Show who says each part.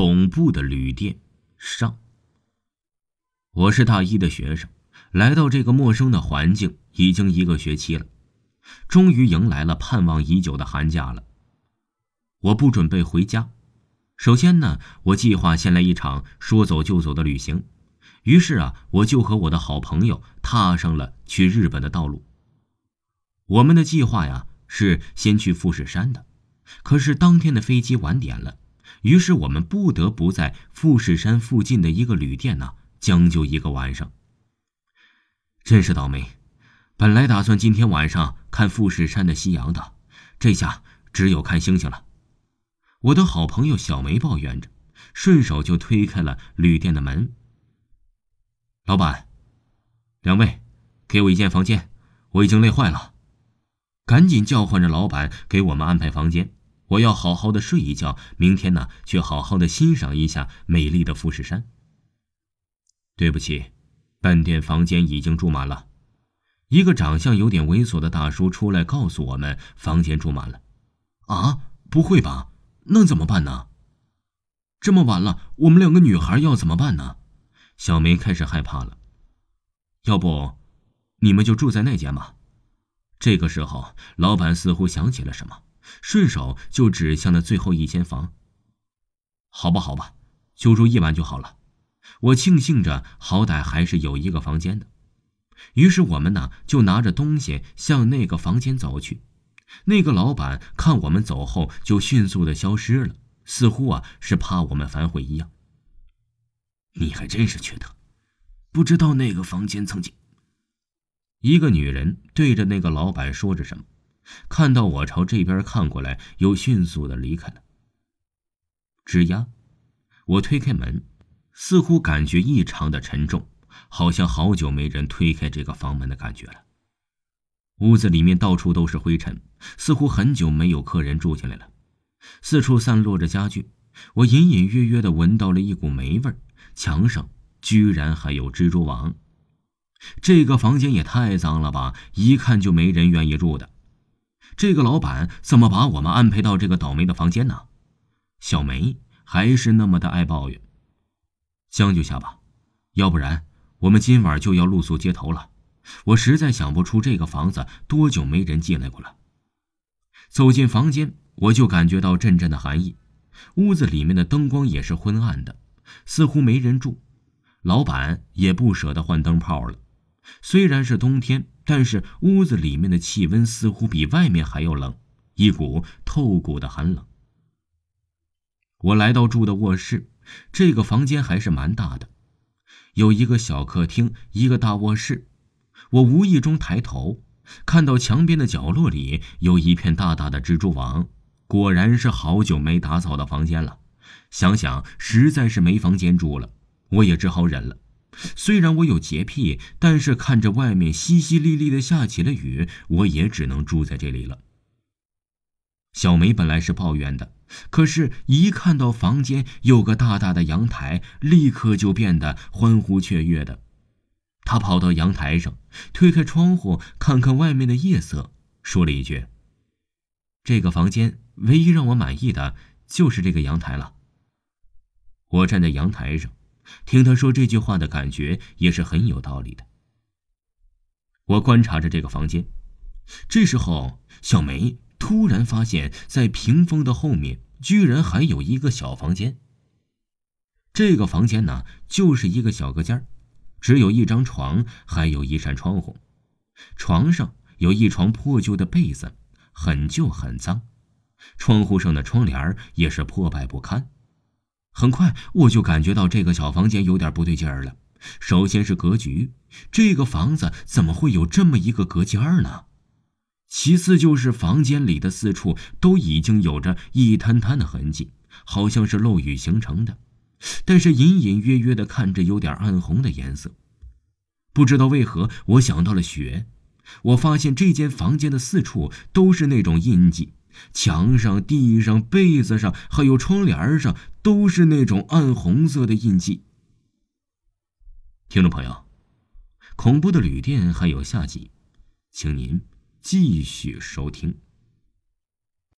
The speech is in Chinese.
Speaker 1: 恐怖的旅店上。我是大一的学生，来到这个陌生的环境已经一个学期了，终于迎来了盼望已久的寒假了。我不准备回家，首先呢，我计划先来一场说走就走的旅行。于是啊，我就和我的好朋友踏上了去日本的道路。我们的计划呀是先去富士山的，可是当天的飞机晚点了。于是我们不得不在富士山附近的一个旅店呢将就一个晚上。真是倒霉，本来打算今天晚上看富士山的夕阳的，这下只有看星星了。我的好朋友小梅抱怨着，顺手就推开了旅店的门。老板，两位，给我一间房间，我已经累坏了，赶紧叫唤着老板给我们安排房间。我要好好的睡一觉，明天呢，去好好的欣赏一下美丽的富士山。对不起，本店房间已经住满了。一个长相有点猥琐的大叔出来告诉我们，房间住满了。
Speaker 2: 啊，不会吧？那怎么办呢？这么晚了，我们两个女孩要怎么办呢？
Speaker 1: 小梅开始害怕了。要不，你们就住在那间吧。这个时候，老板似乎想起了什么。顺手就指向了最后一间房。好吧，好吧，就住一晚就好了。我庆幸着，好歹还是有一个房间的。于是我们呢，就拿着东西向那个房间走去。那个老板看我们走后，就迅速的消失了，似乎啊是怕我们反悔一样。
Speaker 2: 你还真是缺德，不知道那个房间曾经……
Speaker 1: 一个女人对着那个老板说着什么。看到我朝这边看过来，又迅速的离开了。吱呀，我推开门，似乎感觉异常的沉重，好像好久没人推开这个房门的感觉了。屋子里面到处都是灰尘，似乎很久没有客人住进来了。四处散落着家具，我隐隐约约的闻到了一股霉味墙上居然还有蜘蛛网。这个房间也太脏了吧，一看就没人愿意住的。这个老板怎么把我们安排到这个倒霉的房间呢？小梅还是那么的爱抱怨。将就下吧，要不然我们今晚就要露宿街头了。我实在想不出这个房子多久没人进来过了。走进房间，我就感觉到阵阵的寒意。屋子里面的灯光也是昏暗的，似乎没人住。老板也不舍得换灯泡了。虽然是冬天。但是屋子里面的气温似乎比外面还要冷，一股透骨的寒冷。我来到住的卧室，这个房间还是蛮大的，有一个小客厅，一个大卧室。我无意中抬头，看到墙边的角落里有一片大大的蜘蛛网，果然是好久没打扫的房间了。想想实在是没房间住了，我也只好忍了。虽然我有洁癖，但是看着外面淅淅沥沥的下起了雨，我也只能住在这里了。小梅本来是抱怨的，可是，一看到房间有个大大的阳台，立刻就变得欢呼雀跃的。她跑到阳台上，推开窗户，看看外面的夜色，说了一句：“这个房间唯一让我满意的就是这个阳台了。”我站在阳台上。听他说这句话的感觉也是很有道理的。我观察着这个房间，这时候小梅突然发现，在屏风的后面居然还有一个小房间。这个房间呢，就是一个小隔间只有一张床，还有一扇窗户。床上有一床破旧的被子，很旧很脏。窗户上的窗帘也是破败不堪。很快我就感觉到这个小房间有点不对劲儿了。首先是格局，这个房子怎么会有这么一个隔间呢？其次就是房间里的四处都已经有着一滩滩的痕迹，好像是漏雨形成的，但是隐隐约约的看着有点暗红的颜色。不知道为何，我想到了血。我发现这间房间的四处都是那种印记。墙上、地上、被子上，还有窗帘上，都是那种暗红色的印记。听众朋友，恐怖的旅店还有下集，请您继续收听。